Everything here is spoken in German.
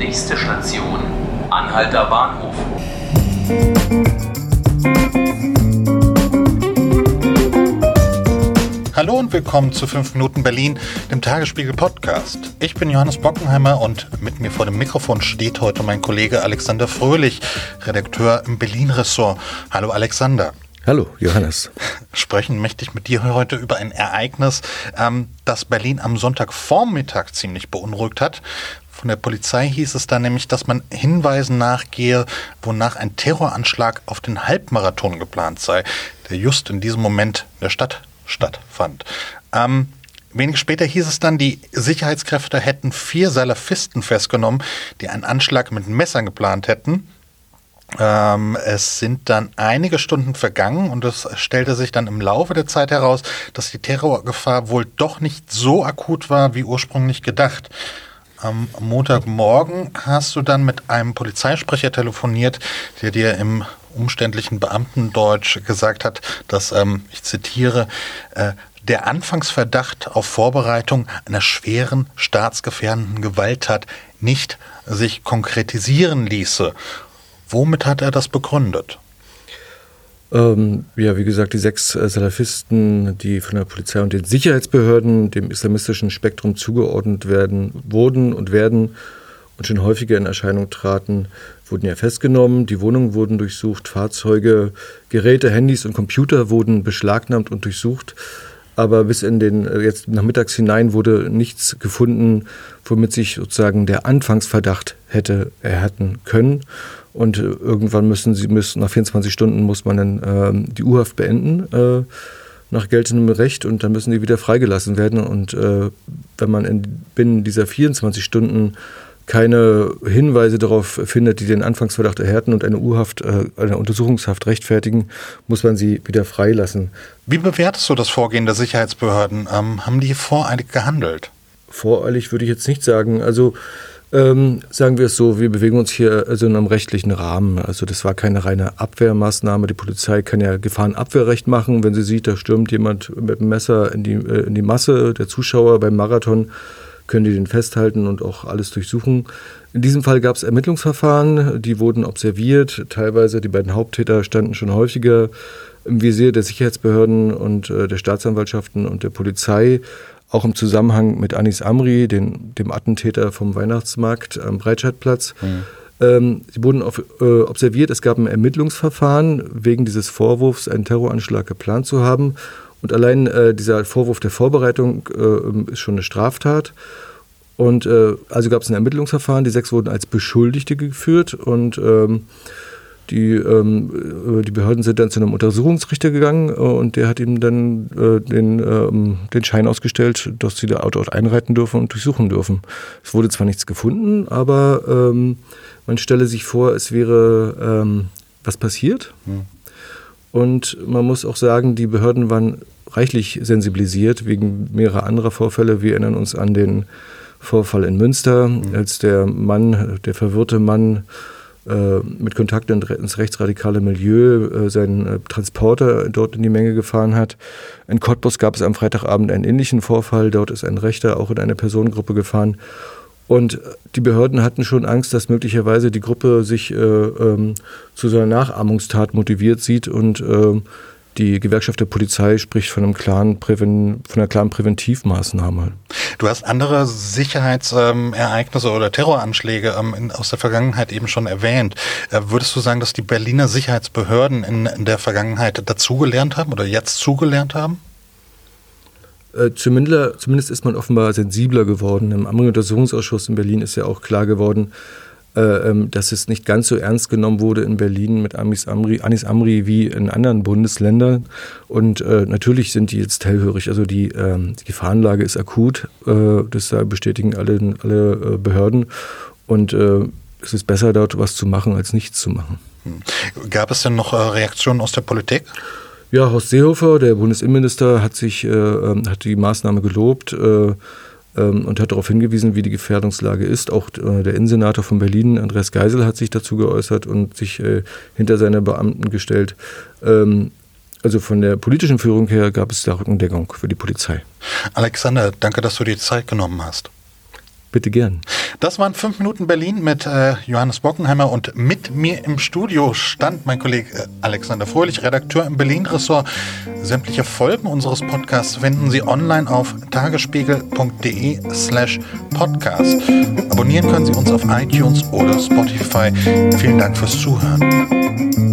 Nächste Station, Anhalter Bahnhof. Hallo und willkommen zu 5 Minuten Berlin, dem Tagesspiegel Podcast. Ich bin Johannes Bockenheimer und mit mir vor dem Mikrofon steht heute mein Kollege Alexander Fröhlich, Redakteur im Berlin-Ressort. Hallo Alexander. Hallo, Johannes. Sprechen möchte ich mit dir heute über ein Ereignis, ähm, das Berlin am Sonntagvormittag ziemlich beunruhigt hat. Von der Polizei hieß es dann nämlich, dass man Hinweisen nachgehe, wonach ein Terroranschlag auf den Halbmarathon geplant sei, der just in diesem Moment in der Stadt stattfand. Ähm, Wenig später hieß es dann, die Sicherheitskräfte hätten vier Salafisten festgenommen, die einen Anschlag mit Messern geplant hätten. Ähm, es sind dann einige Stunden vergangen und es stellte sich dann im Laufe der Zeit heraus, dass die Terrorgefahr wohl doch nicht so akut war, wie ursprünglich gedacht. Am Montagmorgen hast du dann mit einem Polizeisprecher telefoniert, der dir im umständlichen Beamtendeutsch gesagt hat, dass, ähm, ich zitiere, äh, der Anfangsverdacht auf Vorbereitung einer schweren staatsgefährdenden Gewalttat nicht sich konkretisieren ließe. Womit hat er das begründet? Ähm, ja, wie gesagt, die sechs äh, Salafisten, die von der Polizei und den Sicherheitsbehörden dem islamistischen Spektrum zugeordnet werden, wurden und werden und schon häufiger in Erscheinung traten, wurden ja festgenommen. Die Wohnungen wurden durchsucht, Fahrzeuge, Geräte, Handys und Computer wurden beschlagnahmt und durchsucht. Aber bis in den, äh, jetzt nachmittags hinein wurde nichts gefunden, womit sich sozusagen der Anfangsverdacht hätte erhärten können. Und äh, irgendwann müssen sie, müssen, nach 24 Stunden muss man dann äh, die U-Haft beenden, äh, nach geltendem Recht, und dann müssen die wieder freigelassen werden. Und äh, wenn man in, binnen dieser 24 Stunden keine Hinweise darauf findet, die den Anfangsverdacht erhärten und eine U-Haft, äh, eine Untersuchungshaft rechtfertigen, muss man sie wieder freilassen. Wie bewertest du das Vorgehen der Sicherheitsbehörden? Ähm, haben die voreilig gehandelt? Voreilig würde ich jetzt nicht sagen. Also ähm, sagen wir es so, wir bewegen uns hier also in einem rechtlichen Rahmen. Also das war keine reine Abwehrmaßnahme. Die Polizei kann ja Gefahrenabwehrrecht machen. Wenn sie sieht, da stürmt jemand mit dem Messer in die, äh, in die Masse der Zuschauer beim Marathon, können die den festhalten und auch alles durchsuchen. In diesem Fall gab es Ermittlungsverfahren, die wurden observiert. Teilweise die beiden Haupttäter standen schon häufiger im Visier der Sicherheitsbehörden und äh, der Staatsanwaltschaften und der Polizei auch im Zusammenhang mit Anis Amri, den, dem Attentäter vom Weihnachtsmarkt am Breitscheidplatz. Mhm. Ähm, sie wurden auf, äh, observiert, es gab ein Ermittlungsverfahren wegen dieses Vorwurfs, einen Terroranschlag geplant zu haben. Und allein äh, dieser Vorwurf der Vorbereitung äh, ist schon eine Straftat. Und äh, also gab es ein Ermittlungsverfahren, die sechs wurden als Beschuldigte geführt und ähm, die, ähm, äh, die Behörden sind dann zu einem Untersuchungsrichter gegangen äh, und der hat ihm dann äh, den, ähm, den Schein ausgestellt, dass sie da dort einreiten dürfen und durchsuchen dürfen. Es wurde zwar nichts gefunden, aber ähm, man stelle sich vor, es wäre ähm, was passiert. Mhm. Und man muss auch sagen, die Behörden waren reichlich sensibilisiert wegen mehrerer anderer Vorfälle. Wir erinnern uns an den Vorfall in Münster, mhm. als der Mann, der verwirrte Mann, mit Kontakt ins rechtsradikale Milieu äh, seinen äh, Transporter dort in die Menge gefahren hat. In Cottbus gab es am Freitagabend einen ähnlichen Vorfall. Dort ist ein Rechter auch in eine Personengruppe gefahren. Und die Behörden hatten schon Angst, dass möglicherweise die Gruppe sich äh, ähm, zu so einer Nachahmungstat motiviert sieht und äh, die Gewerkschaft der Polizei spricht von, einem klaren Präven, von einer klaren Präventivmaßnahme. Du hast andere Sicherheitsereignisse ähm, oder Terroranschläge ähm, in, aus der Vergangenheit eben schon erwähnt. Äh, würdest du sagen, dass die Berliner Sicherheitsbehörden in, in der Vergangenheit dazugelernt haben oder jetzt zugelernt haben? Äh, zumindest, zumindest ist man offenbar sensibler geworden. Im Amri-Untersuchungsausschuss in Berlin ist ja auch klar geworden, dass es nicht ganz so ernst genommen wurde in Berlin mit Amis Amri, Anis Amri wie in anderen Bundesländern. Und äh, natürlich sind die jetzt hellhörig. Also die, ähm, die Gefahrenlage ist akut. Äh, das bestätigen alle, alle äh, Behörden. Und äh, es ist besser, dort was zu machen, als nichts zu machen. Hm. Gab es denn noch Reaktionen aus der Politik? Ja, Horst Seehofer, der Bundesinnenminister, hat sich ähm, hat die Maßnahme gelobt ähm, und hat darauf hingewiesen, wie die Gefährdungslage ist. Auch äh, der Innensenator von Berlin, Andreas Geisel, hat sich dazu geäußert und sich äh, hinter seine Beamten gestellt. Ähm, also von der politischen Führung her gab es da Rückendeckung für die Polizei. Alexander, danke, dass du dir Zeit genommen hast. Bitte gern. Das waren fünf Minuten Berlin mit äh, Johannes Bockenheimer und mit mir im Studio stand mein Kollege äh, Alexander Fröhlich, Redakteur im Berlin-Ressort. Sämtliche Folgen unseres Podcasts finden Sie online auf tagesspiegel.de slash podcast. Abonnieren können Sie uns auf iTunes oder Spotify. Vielen Dank fürs Zuhören.